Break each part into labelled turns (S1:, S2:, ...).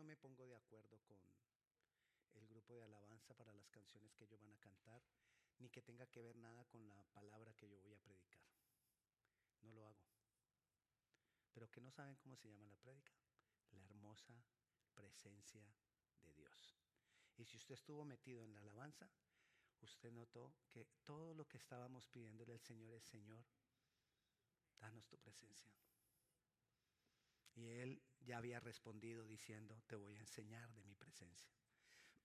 S1: me pongo de acuerdo con el grupo de alabanza para las canciones que ellos van a cantar, ni que tenga que ver nada con la palabra que yo voy a predicar. No lo hago. Pero que no saben cómo se llama la prédica. La hermosa presencia de Dios. Y si usted estuvo metido en la alabanza, usted notó que todo lo que estábamos pidiéndole al Señor es, Señor, danos tu presencia. Y él ya había respondido diciendo, te voy a enseñar de mi presencia.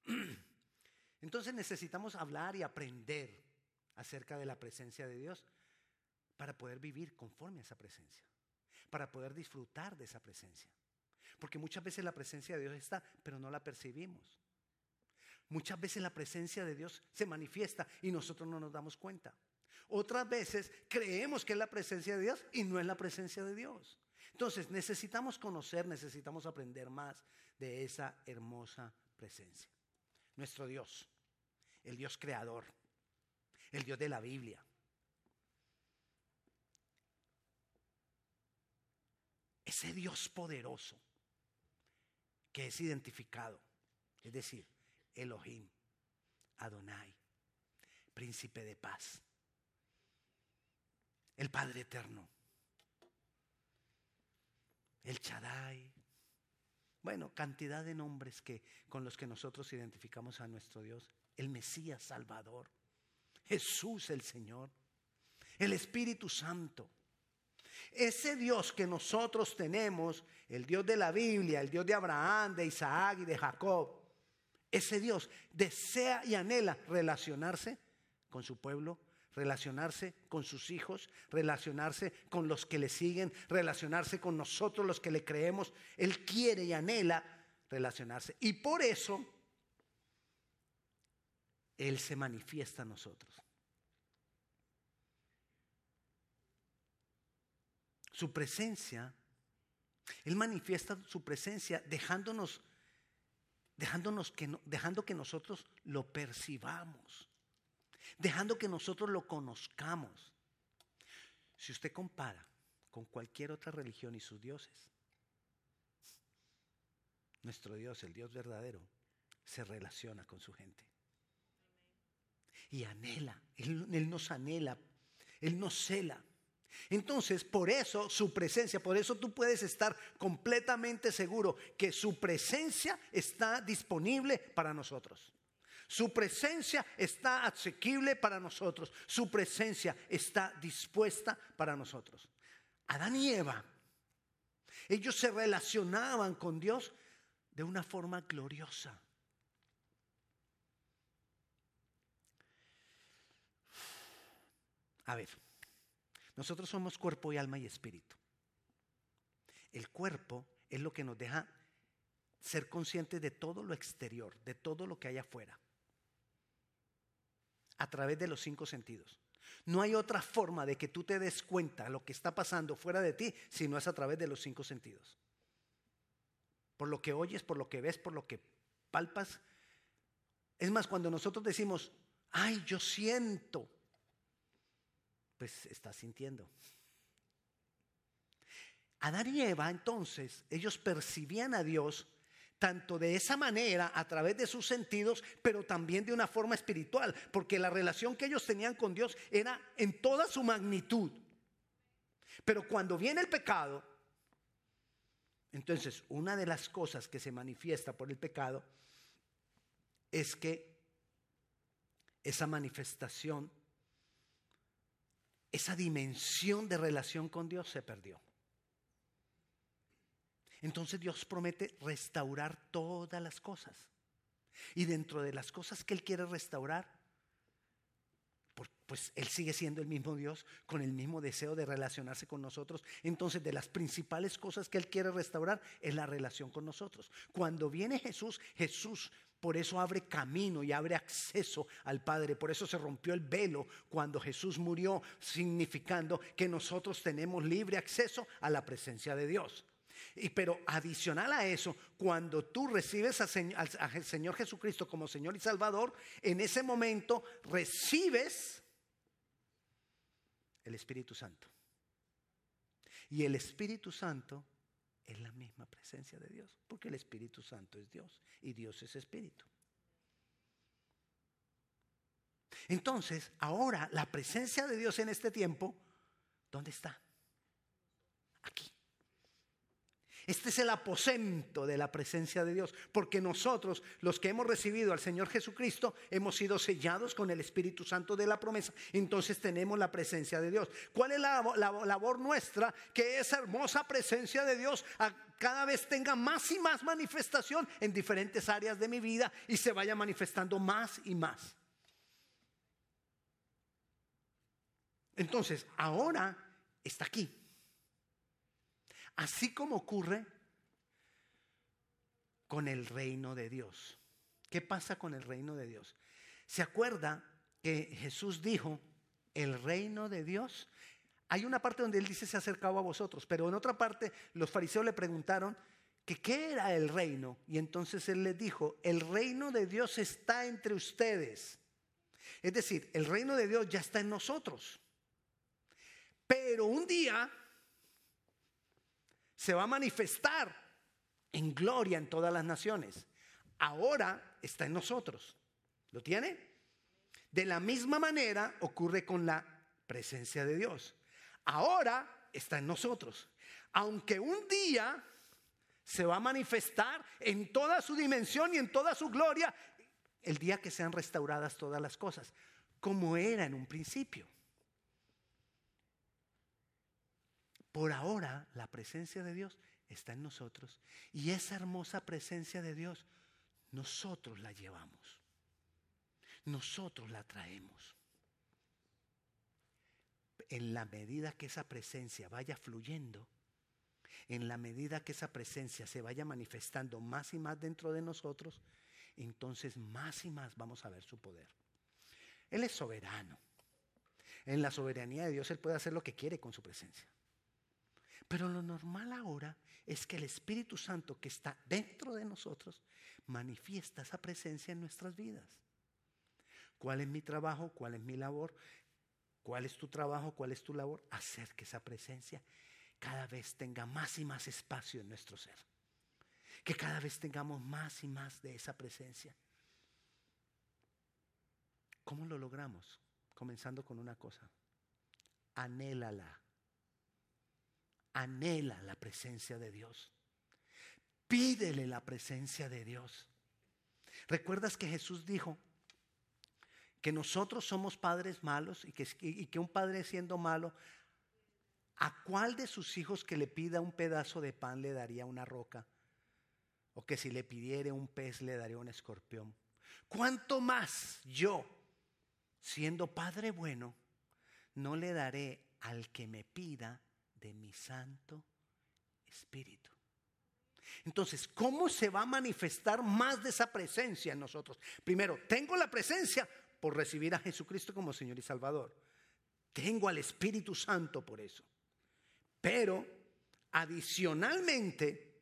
S1: Entonces necesitamos hablar y aprender acerca de la presencia de Dios para poder vivir conforme a esa presencia, para poder disfrutar de esa presencia. Porque muchas veces la presencia de Dios está, pero no la percibimos. Muchas veces la presencia de Dios se manifiesta y nosotros no nos damos cuenta. Otras veces creemos que es la presencia de Dios y no es la presencia de Dios. Entonces necesitamos conocer, necesitamos aprender más de esa hermosa presencia. Nuestro Dios, el Dios creador, el Dios de la Biblia. Ese Dios poderoso que es identificado, es decir, Elohim, Adonai, príncipe de paz, el Padre eterno, el Chadai. Bueno, cantidad de nombres que, con los que nosotros identificamos a nuestro Dios. El Mesías Salvador, Jesús el Señor, el Espíritu Santo. Ese Dios que nosotros tenemos, el Dios de la Biblia, el Dios de Abraham, de Isaac y de Jacob, ese Dios desea y anhela relacionarse con su pueblo, relacionarse con sus hijos, relacionarse con los que le siguen, relacionarse con nosotros los que le creemos. Él quiere y anhela relacionarse. Y por eso Él se manifiesta a nosotros. Su presencia, Él manifiesta su presencia dejándonos dejándonos que, dejando que nosotros lo percibamos, dejando que nosotros lo conozcamos. Si usted compara con cualquier otra religión y sus dioses, nuestro Dios, el Dios verdadero, se relaciona con su gente. Y anhela, Él, nos anhela, Él nos cela. Entonces, por eso su presencia, por eso tú puedes estar completamente seguro que su presencia está disponible para nosotros. Su presencia está asequible para nosotros. Su presencia está dispuesta para nosotros. Adán y Eva, ellos se relacionaban con Dios de una forma gloriosa. A ver, nosotros somos cuerpo y alma y espíritu. El cuerpo es lo que nos deja ser conscientes de todo lo exterior, de todo lo que hay afuera, a través de los cinco sentidos. No hay otra forma de que tú te des cuenta de lo que está pasando fuera de ti si no es a través de los cinco sentidos. Por lo que oyes, por lo que ves, por lo que palpas. Es más, cuando nosotros decimos, ay, yo siento, pues está sintiendo. Adán y Eva entonces, ellos percibían a Dios tanto de esa manera, a través de sus sentidos, pero también de una forma espiritual, porque la relación que ellos tenían con Dios era en toda su magnitud. Pero cuando viene el pecado, entonces una de las cosas que se manifiesta por el pecado es que esa manifestación esa dimensión de relación con Dios se perdió. Entonces Dios promete restaurar todas las cosas. Y dentro de las cosas que Él quiere restaurar, pues Él sigue siendo el mismo Dios con el mismo deseo de relacionarse con nosotros. Entonces, de las principales cosas que Él quiere restaurar es la relación con nosotros. Cuando viene Jesús, Jesús por eso abre camino y abre acceso al Padre. Por eso se rompió el velo cuando Jesús murió, significando que nosotros tenemos libre acceso a la presencia de Dios. Y pero adicional a eso, cuando tú recibes al Señor Jesucristo como Señor y Salvador, en ese momento recibes el Espíritu Santo. Y el Espíritu Santo Es la misma presencia de Dios, porque el Espíritu Santo es Dios y Dios es Espíritu. Entonces, ahora la presencia de Dios en este tiempo, ¿dónde está? Aquí. Este es el aposento de la presencia de Dios, porque nosotros, los que hemos recibido al Señor Jesucristo, hemos sido sellados con el Espíritu Santo de la promesa. Entonces tenemos la presencia de Dios. ¿Cuál es la, labor nuestra? Que esa hermosa presencia de Dios cada vez tenga más y más manifestación en diferentes áreas de mi vida y se vaya manifestando más y más. Entonces, ahora está aquí. Así como ocurre con el reino de Dios. ¿Qué pasa con el reino de Dios? ¿Se acuerda que Jesús dijo, el reino de Dios? Hay una parte donde él dice se ha acercado a vosotros, pero en otra parte los fariseos le preguntaron que qué era el reino. Y entonces él les dijo, el reino de Dios está entre ustedes. Es decir, el reino de Dios ya está en nosotros. Pero un día se va a manifestar en gloria en todas las naciones. Ahora está en nosotros. ¿Lo tiene? De la misma manera ocurre con la presencia de Dios. Ahora está en nosotros. Aunque un día se va a manifestar en toda su dimensión y en toda su gloria el día que sean restauradas todas las cosas, como era en un principio. Por ahora la presencia de Dios está en nosotros y esa hermosa presencia de Dios nosotros la llevamos. Nosotros la traemos. En la medida que esa presencia vaya fluyendo, en la medida que esa presencia se vaya manifestando más y más dentro de nosotros, entonces más y más vamos a ver su poder. Él es soberano. En la soberanía de Dios Él puede hacer lo que quiere con su presencia. Pero lo normal ahora es que el Espíritu Santo que está dentro de nosotros manifiesta esa presencia en nuestras vidas. ¿Cuál es mi trabajo? ¿Cuál es mi labor? ¿Cuál es tu trabajo? ¿Cuál es tu labor? Hacer que esa presencia cada vez tenga más y más espacio en nuestro ser. Que cada vez tengamos más y más de esa presencia. ¿Cómo lo logramos? Comenzando con una cosa. Anhélala anhela la presencia de Dios. Pídele la presencia de Dios. ¿Recuerdas que Jesús dijo que nosotros somos padres malos y que, un padre siendo malo, ¿a cuál de sus hijos que le pida un pedazo de pan le daría una roca? O que si le pidiere un pez le daría un escorpión. ¿Cuánto más yo, siendo padre bueno, no le daré al que me pida de mi Santo Espíritu. Entonces, ¿cómo se va a manifestar más de esa presencia en nosotros? Primero, tengo la presencia por recibir a Jesucristo como Señor y Salvador. Tengo al Espíritu Santo por eso. Pero, adicionalmente,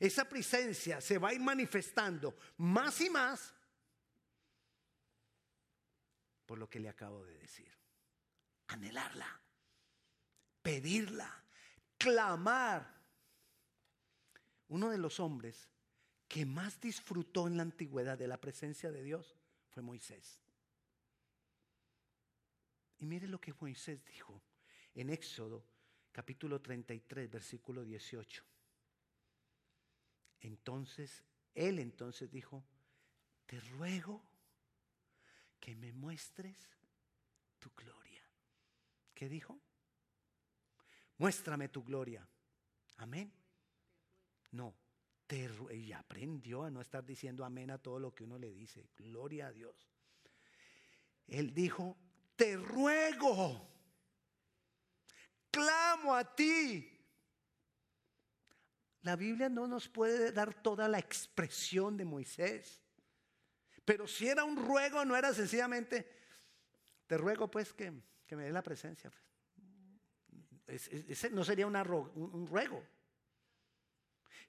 S1: esa presencia se va a ir manifestando más y más por lo que le acabo de decir. Anhelarla pedirla, clamar. Uno de los hombres que más disfrutó en la antigüedad de la presencia de Dios fue Moisés. Y mire lo que Moisés dijo en Éxodo capítulo 33, versículo 18. Entonces, él entonces dijo, te ruego que me muestres tu gloria. ¿Qué dijo? Muéstrame tu gloria. Amén. No, te, y aprendió a no estar diciendo amén a todo lo que uno le dice. Gloria a Dios. Él dijo, te ruego, clamo a ti. La Biblia no nos puede dar toda la expresión de Moisés. Pero si era un ruego, no era sencillamente, te ruego pues que, que me dé la presencia. Pues. Ese no sería un ruego.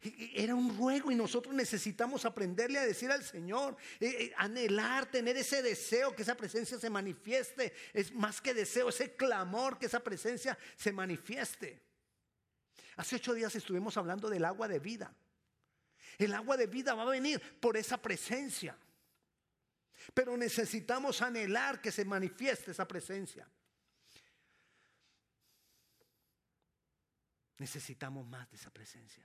S1: Era un ruego y nosotros necesitamos aprenderle a decir al Señor, eh, anhelar, tener ese deseo que esa presencia se manifieste. Es más que deseo, ese clamor que esa presencia se manifieste. Hace ocho días estuvimos hablando del agua de vida. El agua de vida va a venir por esa presencia. Pero necesitamos anhelar que se manifieste esa presencia. Necesitamos más de esa presencia.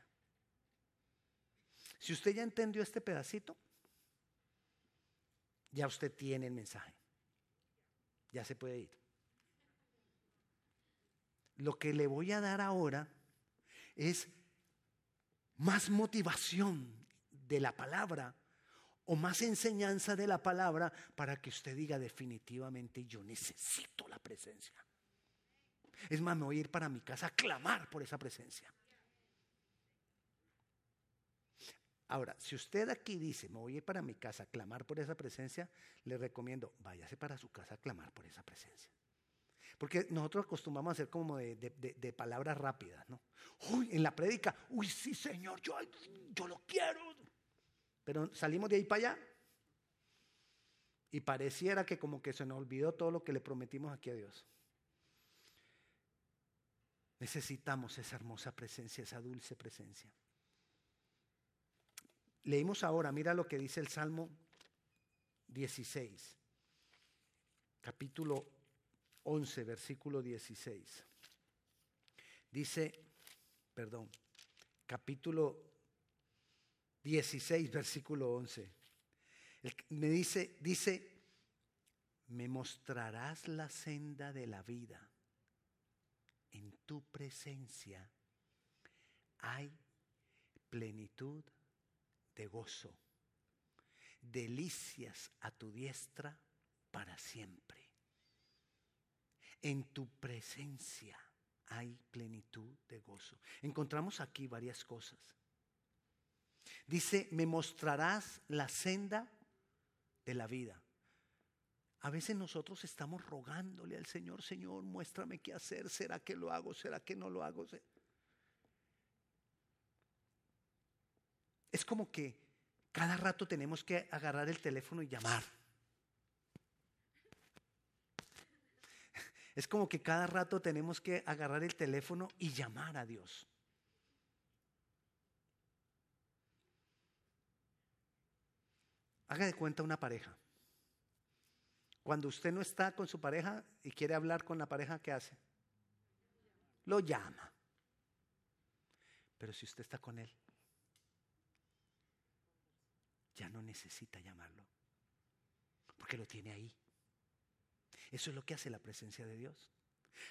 S1: Si usted ya entendió este pedacito, ya usted tiene el mensaje. Ya se puede ir. Lo que le voy a dar ahora es más motivación de la palabra o más enseñanza de la palabra para que usted diga definitivamente yo necesito la presencia. Es más, me voy a ir para mi casa a clamar por esa presencia. Ahora, si usted aquí dice, me voy a ir para mi casa a clamar por esa presencia, le recomiendo, váyase para su casa a clamar por esa presencia. Porque nosotros acostumbramos a hacer como de, palabras rápidas, ¿no? Uy, en la prédica, uy, sí, Señor, yo, yo lo quiero. Pero salimos de ahí para allá y pareciera que como que se nos olvidó todo lo que le prometimos aquí a Dios. Necesitamos esa hermosa presencia, esa dulce presencia. Leímos ahora, mira lo que dice el Salmo 16, capítulo 11, versículo 16. Dice, perdón, capítulo 16, versículo 11. me dice, dice, me mostrarás la senda de la vida. En tu presencia hay plenitud de gozo, delicias a tu diestra para siempre. En tu presencia hay plenitud de gozo. Encontramos aquí varias cosas. Dice, me mostrarás la senda de la vida. A veces nosotros estamos rogándole al Señor, Señor, muéstrame qué hacer, ¿será que lo hago? ¿Será que no lo hago? Es como que cada rato tenemos que agarrar el teléfono y llamar. Es como que cada rato tenemos que agarrar el teléfono y llamar a Dios. Haga de cuenta una pareja. Cuando usted no está con su pareja y quiere hablar con la pareja, ¿qué hace? Lo llama. Pero si usted está con él, ya no necesita llamarlo, porque lo tiene ahí. Eso es lo que hace la presencia de Dios.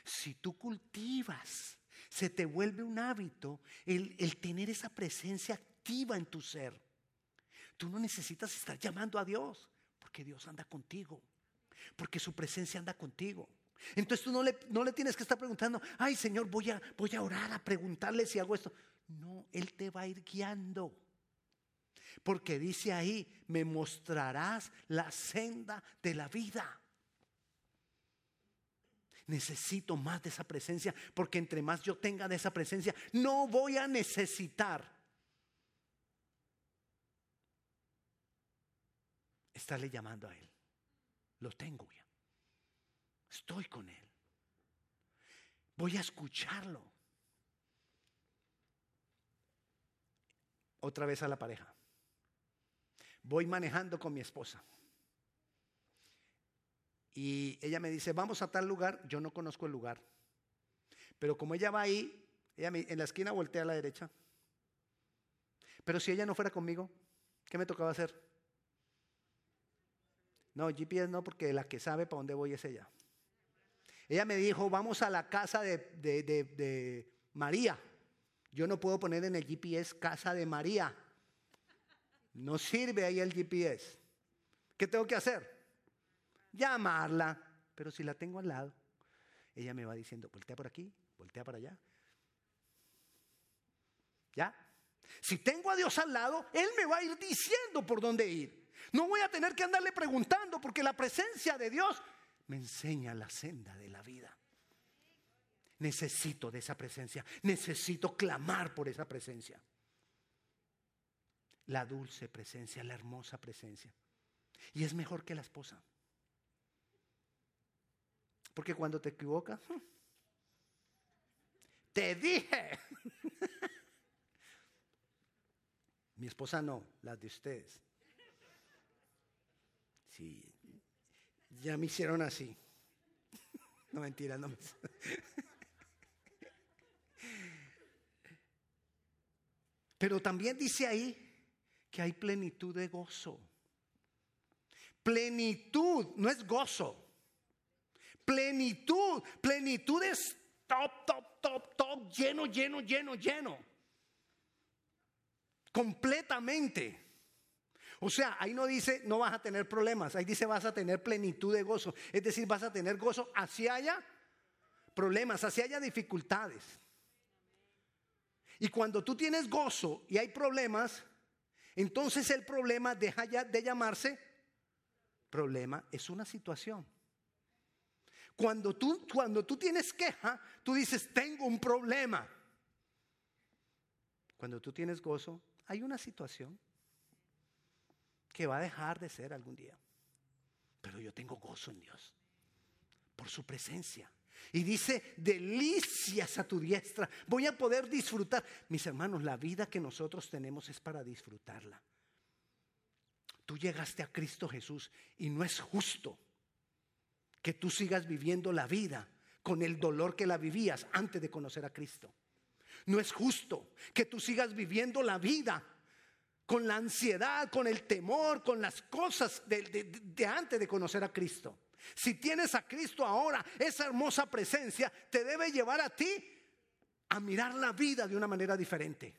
S1: Si tú cultivas, se te vuelve un hábito el, el tener esa presencia activa en tu ser. Tú no necesitas estar llamando a Dios, porque Dios anda contigo, porque su presencia anda contigo. Entonces tú no le, no le tienes que estar preguntando, ay Señor, voy a, voy a orar a preguntarle si hago esto. No, Él te va a ir guiando. Porque dice ahí, me mostrarás la senda de la vida. Necesito más de esa presencia, porque entre más yo tenga de esa presencia, no voy a necesitar estarle llamando a Él. Lo tengo ya. Estoy con Él. Voy a escucharlo. Otra vez a la pareja. Voy manejando con mi esposa. Y ella me dice, vamos a tal lugar. Yo no conozco el lugar. Pero como ella va ahí, ella en la esquina voltea a la derecha. Pero si ella no fuera conmigo, ¿qué me tocaba hacer? No, GPS no, porque la que sabe para dónde voy es ella. Ella me dijo, vamos a la casa de, de María. Yo no puedo poner en el GPS casa de María. No sirve ahí el GPS. ¿Qué tengo que hacer? Llamarla. Pero si la tengo al lado, ella me va diciendo, voltea por aquí, voltea para allá. ¿Ya? Si tengo a Dios al lado, Él me va a ir diciendo por dónde ir. No voy a tener que andarle preguntando porque la presencia de Dios me enseña la senda de la vida. Necesito de esa presencia. Necesito clamar por esa presencia. La dulce presencia, la hermosa presencia. Y es mejor que la esposa. Porque cuando te equivocas, te dije. Mi esposa no, las de ustedes. Sí, ya me hicieron así. No mentira, no. Pero también dice ahí que hay plenitud de gozo. Plenitud, no es gozo. Plenitud, plenitud es top, top, top, top, lleno, lleno, lleno, lleno. Completamente. O sea, ahí no dice no vas a tener problemas, ahí dice vas a tener plenitud de gozo. Es decir, vas a tener gozo hacia haya problemas, hacia haya dificultades. Y cuando tú tienes gozo y hay problemas, entonces el problema deja ya de llamarse problema, es una situación. Cuando tú, cuando tú tienes queja, tú dices, tengo un problema. Cuando tú tienes gozo, hay una situación que va a dejar de ser algún día. Pero yo tengo gozo en Dios por su presencia. Y dice, delicias a tu diestra. Voy a poder disfrutar. Mis hermanos, la vida que nosotros tenemos es para disfrutarla. Tú llegaste a Cristo Jesús y no es justo que tú sigas viviendo la vida con el dolor que la vivías antes de conocer a Cristo. No es justo que tú sigas viviendo la vida con la ansiedad, con el temor, con las cosas de, antes de conocer a Cristo. Si tienes a Cristo ahora, esa hermosa presencia te debe llevar a ti a mirar la vida de una manera diferente.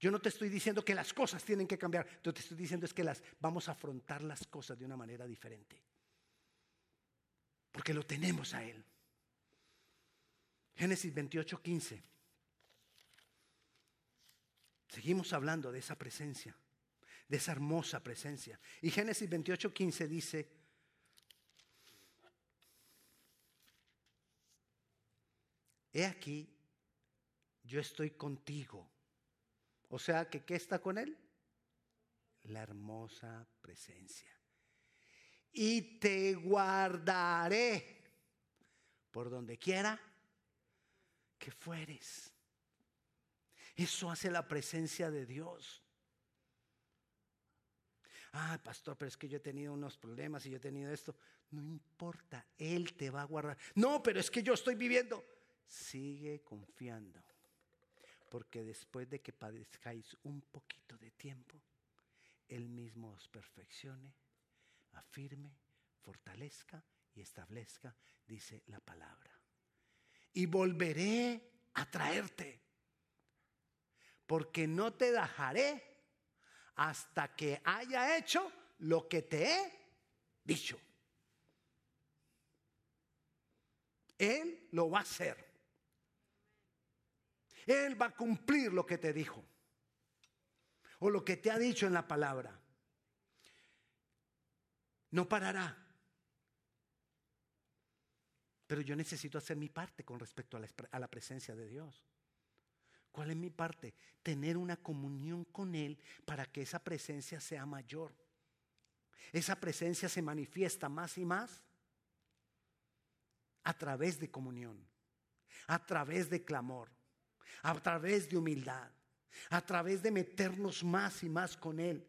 S1: Yo no te estoy diciendo que las cosas tienen que cambiar, yo te estoy diciendo es que las vamos a afrontar las cosas de una manera diferente. Porque lo tenemos a él. Génesis 28, 15. Seguimos hablando de esa presencia, de esa hermosa presencia. Y Génesis 28, 15 dice, he aquí, yo estoy contigo o sea, que ¿qué está con él? La hermosa presencia. Y te guardaré por donde quiera que fueres. Eso hace la presencia de Dios. Ah, pastor, pero es que yo he tenido unos problemas y yo he tenido esto. No importa, Él te va a guardar. No, pero es que yo estoy viviendo. Sigue confiando porque después de que padezcáis un poquito de tiempo, Él mismo os perfeccione, afirme, fortalezca y establezca, dice la palabra. Y volveré a traerte, porque no te dejaré hasta que haya hecho lo que te he dicho. Él lo va a hacer. Él va a cumplir lo que te dijo o lo que te ha dicho en la palabra. No parará. Pero yo necesito hacer mi parte con respecto a la, a la, presencia de Dios. ¿Cuál es mi parte? Tener una comunión con Él para que esa presencia sea mayor. Esa presencia se manifiesta más y más a través de comunión, a través de clamor, a través de humildad, a través de meternos más y más con Él.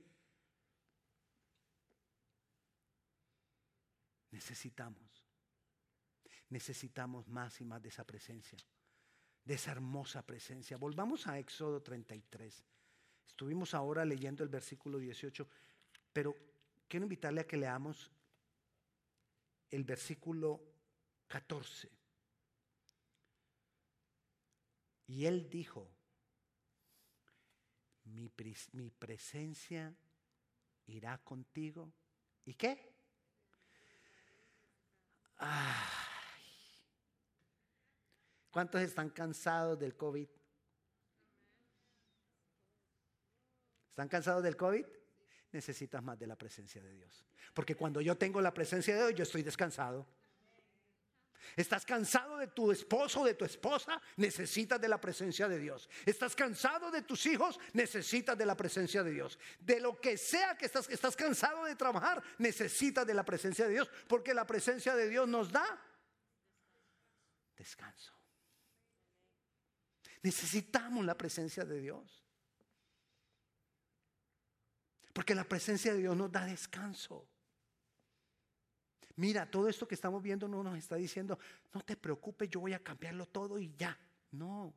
S1: Necesitamos, necesitamos más y más de esa presencia, de esa hermosa presencia. Volvamos a Éxodo 33. Estuvimos ahora leyendo el versículo 18, pero quiero invitarle a que leamos el versículo 14. Y él dijo, mi, presencia irá contigo. ¿Y qué? ¿Cuántos están cansados del COVID? ¿Están cansados del COVID? Necesitas más de la presencia de Dios. Porque cuando yo tengo la presencia de Dios, yo estoy descansado. Estás cansado de tu esposo, de tu esposa, necesitas de la presencia de Dios. Estás cansado de tus hijos, necesitas de la presencia de Dios. De lo que sea que estás, estás cansado de trabajar, necesitas de la presencia de Dios, porque la presencia de Dios nos da descanso. Necesitamos la presencia de Dios. Porque la presencia de Dios nos da descanso. Mira, todo esto que estamos viendo no nos está diciendo, no te preocupes, yo voy a cambiarlo todo y ya. No,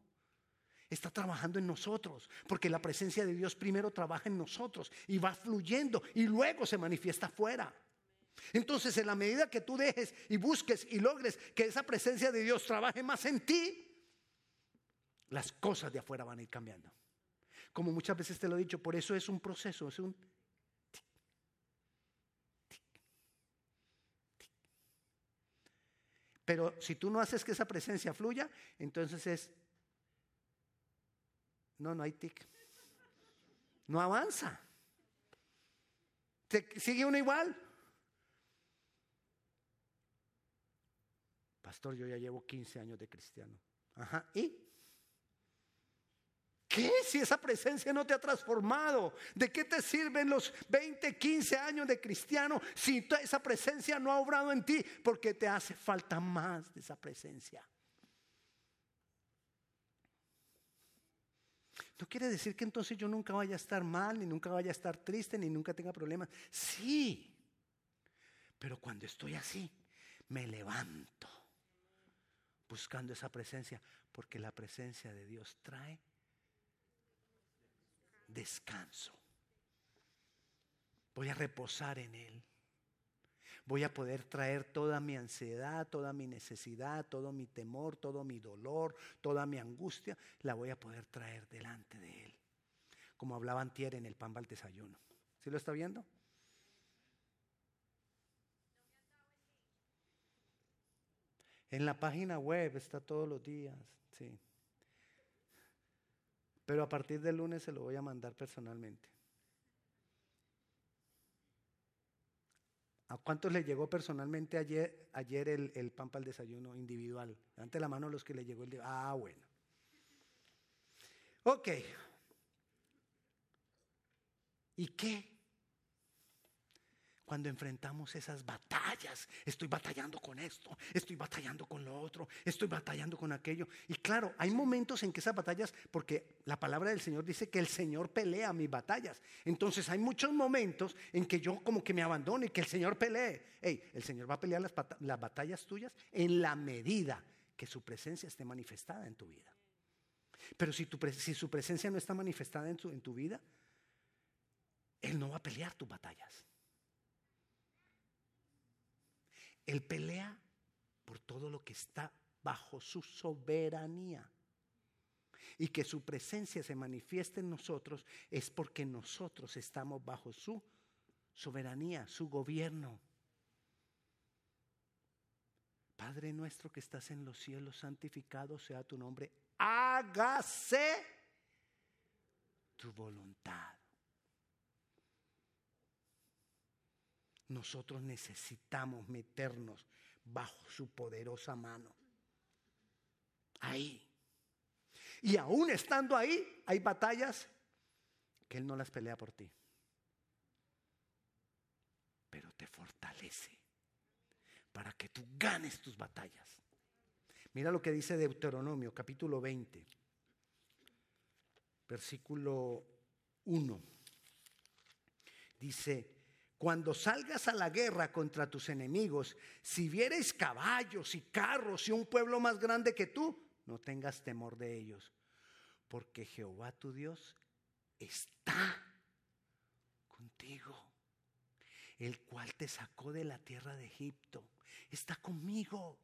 S1: está trabajando en nosotros, porque la presencia de Dios primero trabaja en nosotros y va fluyendo y luego se manifiesta afuera. Entonces, en la medida que tú dejes y busques y logres que esa presencia de Dios trabaje más en ti, las cosas de afuera van a ir cambiando. Como muchas veces te lo he dicho, por eso es un proceso, es un Pero si tú no haces que esa presencia fluya, entonces es, no, no hay tic. No avanza. sigue uno igual. Pastor, yo ya llevo 15 años de cristiano. Ajá, ¿y? ¿Qué si esa presencia no te ha transformado? ¿De qué te sirven los 20, 15 años de cristiano si esa presencia no ha obrado en ti? Porque te hace falta más de esa presencia. No quiere decir que entonces yo nunca vaya a estar mal, ni nunca vaya a estar triste, ni nunca tenga problemas. Sí, pero cuando estoy así, me levanto buscando esa presencia, porque la presencia de Dios trae descanso. Voy a reposar en Él. Voy a poder traer toda mi ansiedad, toda mi necesidad, todo mi temor, todo mi dolor, toda mi angustia, la voy a poder traer delante de Él. Como hablaba Antier en el pan al desayuno. ¿Sí lo está viendo? En la página web está todos los días, sí. Pero a partir del lunes se lo voy a mandar personalmente. ¿A cuántos le llegó personalmente ayer, ayer el, el pan para el desayuno individual? Levante la mano los que le llegó el... Ah, bueno. Ok. ¿Y qué? Cuando enfrentamos esas batallas. Estoy batallando con esto, estoy batallando con lo otro, estoy batallando con aquello. Y claro, hay momentos en que esas batallas, porque la palabra del Señor dice que el Señor pelea mis batallas. Entonces hay muchos momentos en que yo como que me abandono y que el Señor pelee. Hey, el Señor va a pelear las, batallas tuyas en la medida que su presencia esté manifestada en tu vida. Pero si, si su presencia no está manifestada en tu vida, Él no va a pelear tus batallas. Él pelea por todo lo que está bajo su soberanía. Y que su presencia se manifieste en nosotros es porque nosotros estamos bajo su soberanía, su gobierno. Padre nuestro que estás en los cielos, santificado sea tu nombre. Hágase tu voluntad. Nosotros necesitamos meternos bajo su poderosa mano. Ahí. Y aún estando ahí, hay batallas que Él no las pelea por ti. Pero te fortalece para que tú ganes tus batallas. Mira lo que dice Deuteronomio capítulo 20, versículo 1. Dice, cuando salgas a la guerra contra tus enemigos, si vieres caballos y carros y un pueblo más grande que tú, no tengas temor de ellos, porque Jehová tu Dios está contigo, el cual te sacó de la tierra de Egipto, está conmigo.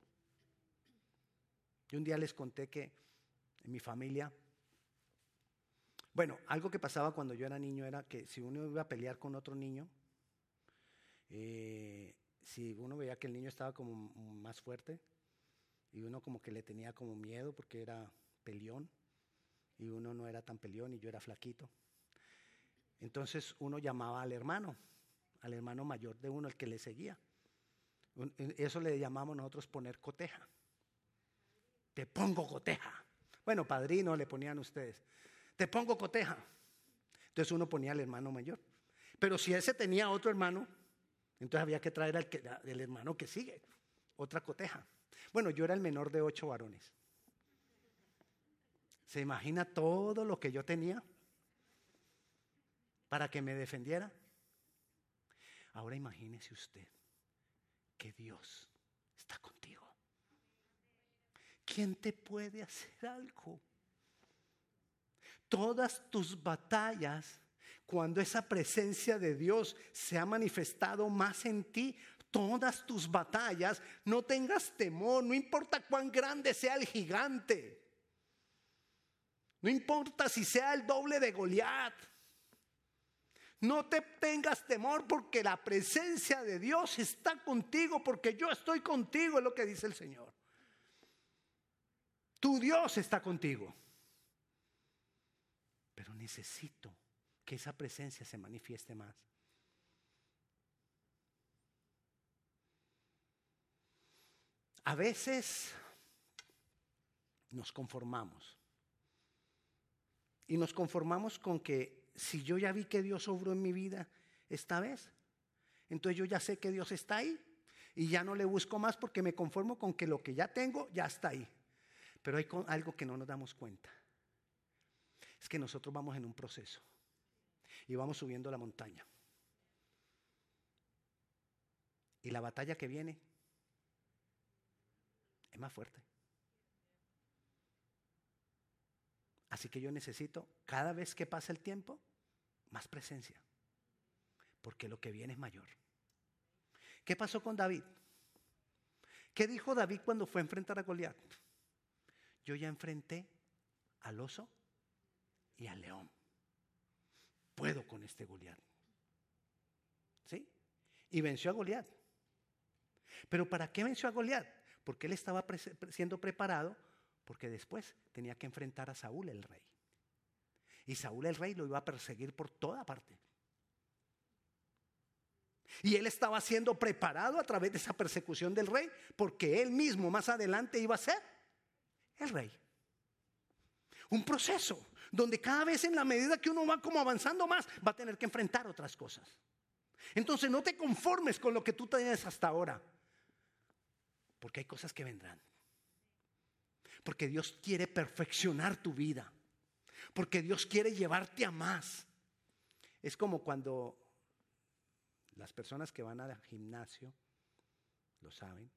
S1: Y un día les conté que en mi familia, bueno, algo que pasaba cuando yo era niño era que si uno iba a pelear con otro niño, eh, si uno veía que el niño estaba como más fuerte y uno como que le tenía como miedo porque era peleón y uno no era tan peleón y yo era flaquito. Entonces uno llamaba al hermano, al hermano mayor de uno, el que le seguía. Eso le llamamos nosotros poner coteja. Te pongo coteja. Bueno, padrino le ponían ustedes. Te pongo coteja. Entonces uno ponía al hermano mayor. Pero si ese tenía otro hermano, entonces había que traer al, hermano que sigue, otra coteja. Bueno, yo era el menor de ocho varones. ¿Se imagina todo lo que yo tenía para que me defendiera? Ahora imagínese usted que Dios está contigo. ¿Quién te puede hacer algo? Todas tus batallas, cuando esa presencia de Dios se ha manifestado más en ti, todas tus batallas, no tengas temor, no importa cuán grande sea el gigante. No importa si sea el doble de Goliat. No te tengas temor porque la presencia de Dios está contigo, porque yo estoy contigo, es lo que dice el Señor. Tu Dios está contigo. Pero necesito que esa presencia se manifieste más. A veces nos conformamos. Y nos conformamos con que si yo ya vi que Dios obró en mi vida esta vez, entonces yo ya sé que Dios está ahí y ya no le busco más porque me conformo con que lo que ya tengo ya está ahí. Pero hay algo que no nos damos cuenta. Es que nosotros vamos en un proceso y vamos subiendo la montaña. Y la batalla que viene es más fuerte. Así que yo necesito, cada vez que pasa el tiempo, más presencia. Porque lo que viene es mayor. ¿Qué pasó con David? ¿Qué dijo David cuando fue a enfrentar a Goliat? Yo ya enfrenté al oso y al león. Puedo con este Goliat. ¿Sí? Y venció a Goliat. Pero ¿para qué venció a Goliat? Porque él estaba siendo preparado porque después tenía que enfrentar a Saúl el rey. Y Saúl el rey lo iba a perseguir por toda parte. Y él estaba siendo preparado a través de esa persecución del rey, porque él mismo más adelante iba a ser el rey. Un proceso donde cada vez en la medida que uno va como avanzando más, va a tener que enfrentar otras cosas. Entonces no te conformes con lo que tú tienes hasta ahora, porque hay cosas que vendrán. Porque Dios quiere perfeccionar tu vida. Porque Dios quiere llevarte a más. Es como cuando las personas que van al gimnasio, lo saben,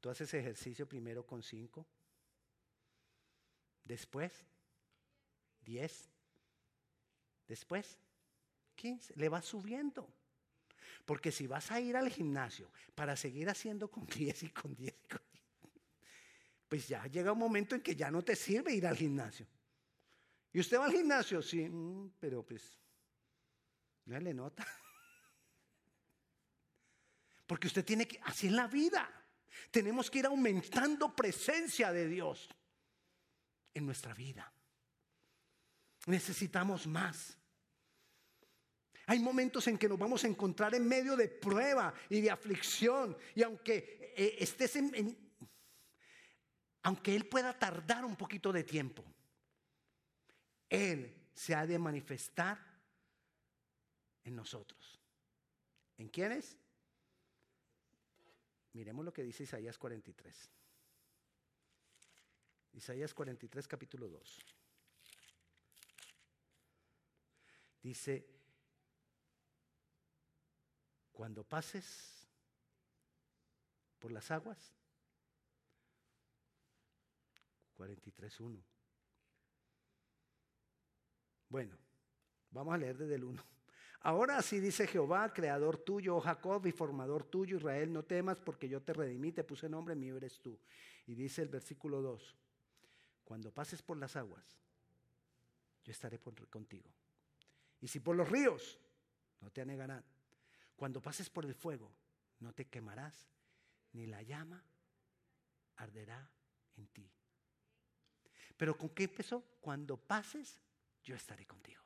S1: tú haces ejercicio primero con cinco, después diez, después quince, le vas subiendo. Porque si vas a ir al gimnasio para seguir haciendo con diez y con diez y con pues ya llega un momento en que ya no te sirve ir al gimnasio. ¿Y usted va al gimnasio? Sí, mm, pero pues no le nota. Porque usted tiene que, así en la vida, tenemos que ir aumentando presencia de Dios en nuestra vida. Necesitamos más. Hay momentos en que nos vamos a encontrar en medio de prueba y de aflicción. Y aunque eh, estés en aunque Él pueda tardar un poquito de tiempo, Él se ha de manifestar en nosotros. ¿En quiénes? Miremos lo que dice Isaías 43. Isaías 43, capítulo 2. Dice, cuando pases por las aguas, 43.1. Bueno, vamos a leer desde el 1. Ahora así dice Jehová, creador tuyo, oh Jacob, y formador tuyo, Israel, no temas porque yo te redimí, te puse nombre, mío eres tú. Y dice el versículo 2, cuando pases por las aguas, yo estaré contigo. Y si por los ríos, no te anegarán. Cuando pases por el fuego, no te quemarás, ni la llama arderá en ti. Pero ¿con qué empezó? Cuando pases, yo estaré contigo.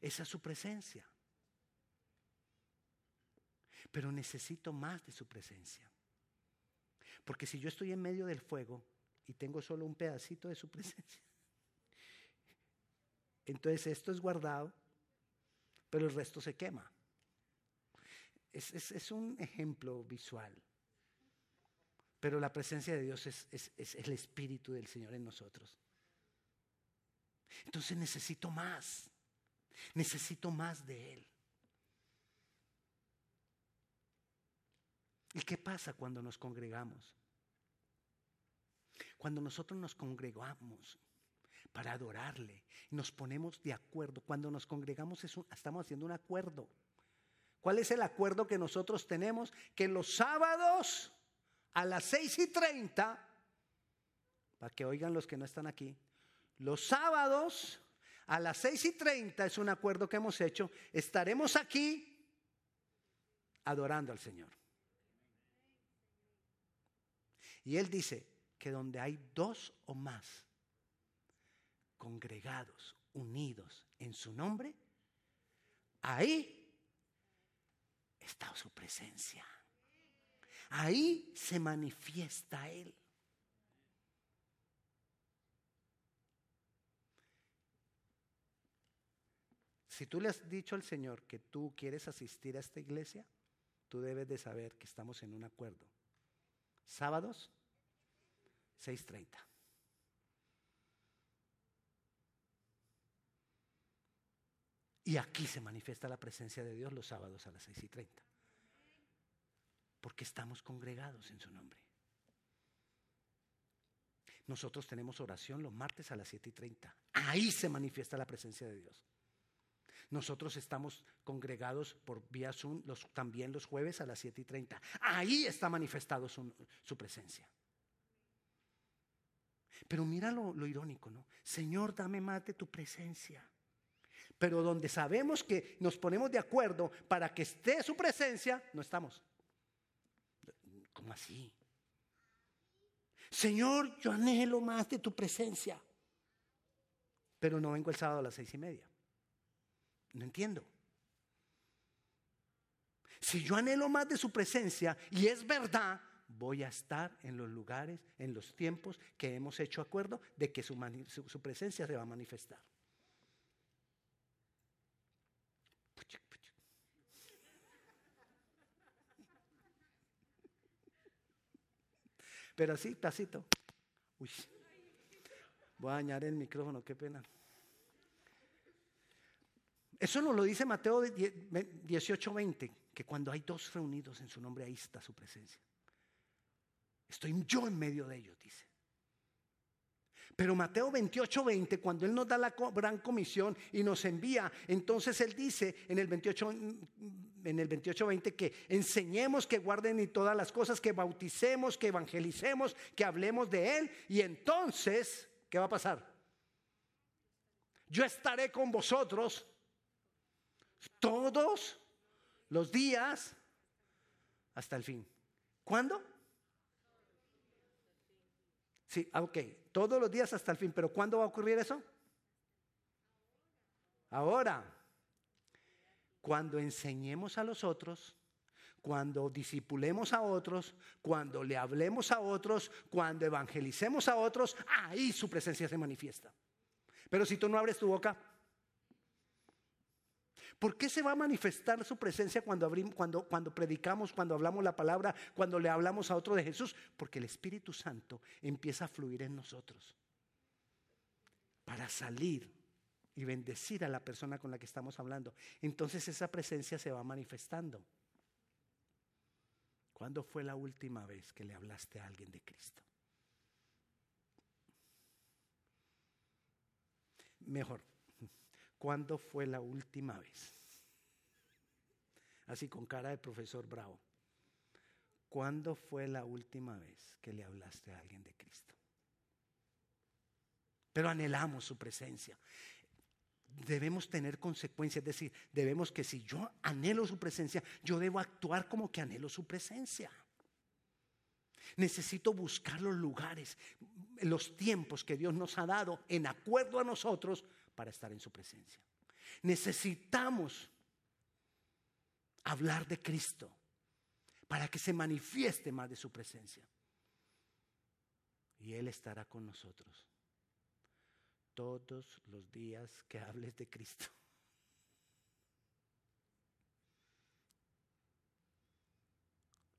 S1: Esa es su presencia. Pero necesito más de su presencia. Porque si yo estoy en medio del fuego y tengo solo un pedacito de su presencia, entonces esto es guardado, pero el resto se quema. Es, un ejemplo visual. Pero la presencia de Dios es, es el Espíritu del Señor en nosotros. Entonces necesito más. Necesito más de Él. ¿Y qué pasa cuando nos congregamos? Cuando nosotros nos congregamos para adorarle, nos ponemos de acuerdo. Cuando nos congregamos estamos haciendo un acuerdo. ¿Cuál es el acuerdo que nosotros tenemos? Que los sábados a las seis y treinta, para que oigan los que no están aquí, los sábados a las seis y treinta es un acuerdo que hemos hecho, estaremos aquí adorando al Señor. Y Él dice que donde hay dos o más congregados, unidos en su nombre, ahí está su presencia. Ahí se manifiesta Él. Si tú le has dicho al Señor que tú quieres asistir a esta iglesia, tú debes de saber que estamos en un acuerdo. Sábados, 6.30. Y aquí se manifiesta la presencia de Dios los sábados a las 6 y 30. Porque estamos congregados en su nombre. Nosotros tenemos oración los martes a las 7 y 30. Ahí se manifiesta la presencia de Dios. Nosotros estamos congregados por vía Zoom los, también los jueves a las 7 y 30. Ahí está manifestado su, presencia. Pero mira lo, lo irónico, ¿no? Señor, dame más de tu presencia. Pero donde sabemos que nos ponemos de acuerdo para que esté su presencia, no estamos. ¿Cómo así? Señor, yo anhelo más de tu presencia. Pero no vengo el sábado a las seis y media. No entiendo. Si yo anhelo más de su presencia y es verdad, voy a estar en los lugares, en los tiempos que hemos hecho acuerdo de que su, su presencia se va a manifestar. Pero así, tacito. Uy. Voy a dañar el micrófono, qué pena. Eso nos lo dice Mateo 18:20, que cuando hay dos reunidos en su nombre, ahí está su presencia. Estoy yo en medio de ellos, dice. Pero Mateo 28, 20, cuando Él nos da la gran comisión y nos envía, entonces Él dice en el 28, en el 28, 20 que enseñemos, que guarden y todas las cosas, que bauticemos, que evangelicemos, que hablemos de Él. Y entonces, ¿qué va a pasar? Yo estaré con vosotros todos los días hasta el fin. ¿Cuándo? Sí, ah, ok, todos los días hasta el fin, pero ¿cuándo va a ocurrir eso? Ahora, cuando enseñemos a los otros, cuando disipulemos a otros, cuando le hablemos a otros, cuando evangelicemos a otros, ahí su presencia se manifiesta. Pero si tú no abres tu boca, ¿Por qué se va a manifestar su presencia cuando, cuando, cuando predicamos, cuando hablamos la palabra, cuando le hablamos a otro de Jesús? Porque el Espíritu Santo empieza a fluir en nosotros para salir y bendecir a la persona con la que estamos hablando. Entonces esa presencia se va manifestando. ¿Cuándo fue la última vez que le hablaste a alguien de Cristo? Mejor, ¿Cuándo fue la última vez? Así con cara de profesor Bravo. ¿Cuándo fue la última vez que le hablaste a alguien de Cristo? Pero anhelamos su presencia. Debemos tener consecuencias, es decir, debemos que si yo anhelo su presencia, yo debo actuar como que anhelo su presencia. Necesito buscar los lugares, los tiempos que Dios nos ha dado en acuerdo a nosotros para estar en su presencia. Necesitamos hablar de Cristo para que se manifieste más de su presencia. Y Él estará con nosotros todos los días que hables de Cristo.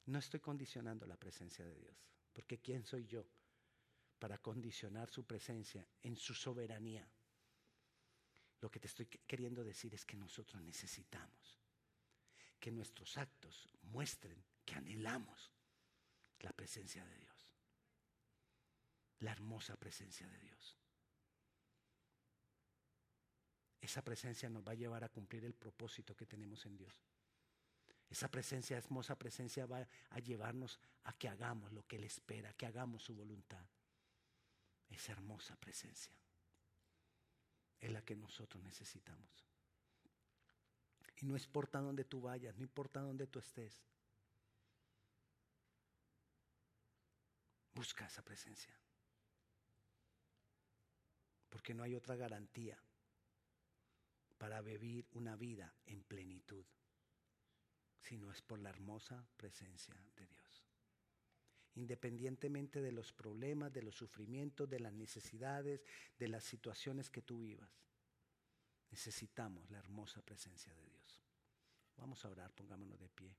S1: No estoy condicionando la presencia de Dios, Porque ¿quién soy yo para condicionar su presencia en su soberanía? Lo que te estoy queriendo decir es que nosotros necesitamos que nuestros actos muestren que anhelamos la presencia de Dios, la hermosa presencia de Dios. Esa presencia nos va a llevar a cumplir el propósito que tenemos en Dios. Esa presencia, hermosa presencia, va a llevarnos a que hagamos lo que Él espera, que hagamos su voluntad. Esa hermosa presencia es la que nosotros necesitamos. Y no importa dónde tú vayas, no importa dónde tú estés. Busca esa presencia. Porque no hay otra garantía para vivir una vida en plenitud, si no es por la hermosa presencia de Dios. Independientemente de los problemas, de los sufrimientos, de las necesidades, de las situaciones que tú vivas, necesitamos la hermosa presencia de Dios. Vamos a orar, pongámonos de pie.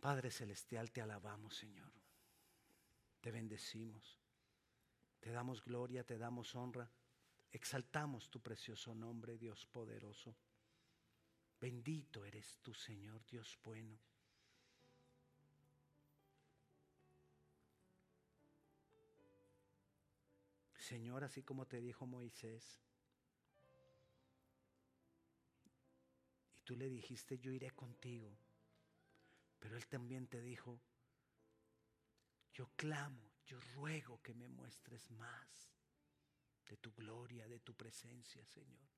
S1: Padre Celestial, te alabamos, Señor. Te bendecimos. Te damos gloria, te damos honra. Exaltamos tu precioso nombre, Dios poderoso. Bendito eres tú, Señor, Dios bueno. Señor, así como te dijo Moisés, tú le dijiste, yo iré contigo, pero él también te dijo, yo clamo, yo ruego que me muestres más de tu gloria, de tu presencia, Señor.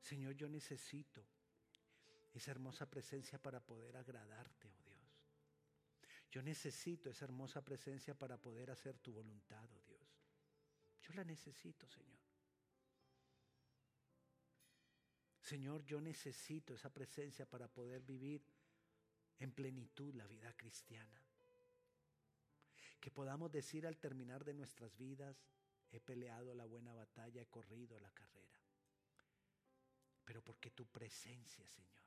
S1: Señor, yo necesito esa hermosa presencia para poder agradarte, oh Dios. Yo necesito esa hermosa presencia para poder hacer tu voluntad, oh Dios. Yo la necesito, Señor. Señor, yo necesito esa presencia para poder vivir en plenitud la vida cristiana que podamos decir al terminar de nuestras vidas, he peleado la buena batalla, he corrido la carrera. Pero porque tu presencia, Señor,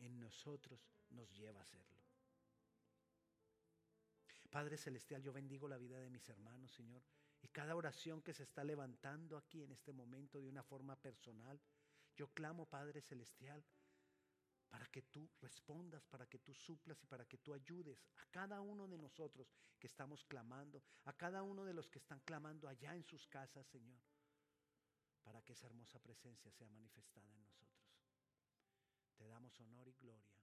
S1: en nosotros nos lleva a hacerlo. Padre Celestial, yo bendigo la vida de mis hermanos, Señor, y cada oración que se está levantando aquí en este momento de una forma personal, yo clamo, Padre Celestial, para que tú respondas, para que tú suplas y para que tú ayudes a cada uno de nosotros que estamos clamando, a cada uno de los que están clamando allá en sus casas, Señor, para que esa hermosa presencia sea manifestada en nosotros. Te damos honor y gloria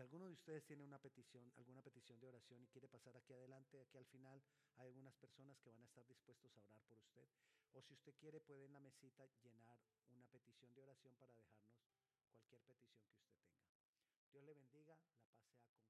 S1: Si alguno de ustedes tiene una petición, alguna petición de oración y quiere pasar aquí adelante, aquí al final, hay algunas personas que van a estar dispuestos a orar por usted. O si usted quiere, puede en la mesita llenar una petición de oración para dejarnos cualquier petición que usted tenga. Dios le bendiga, la paz sea con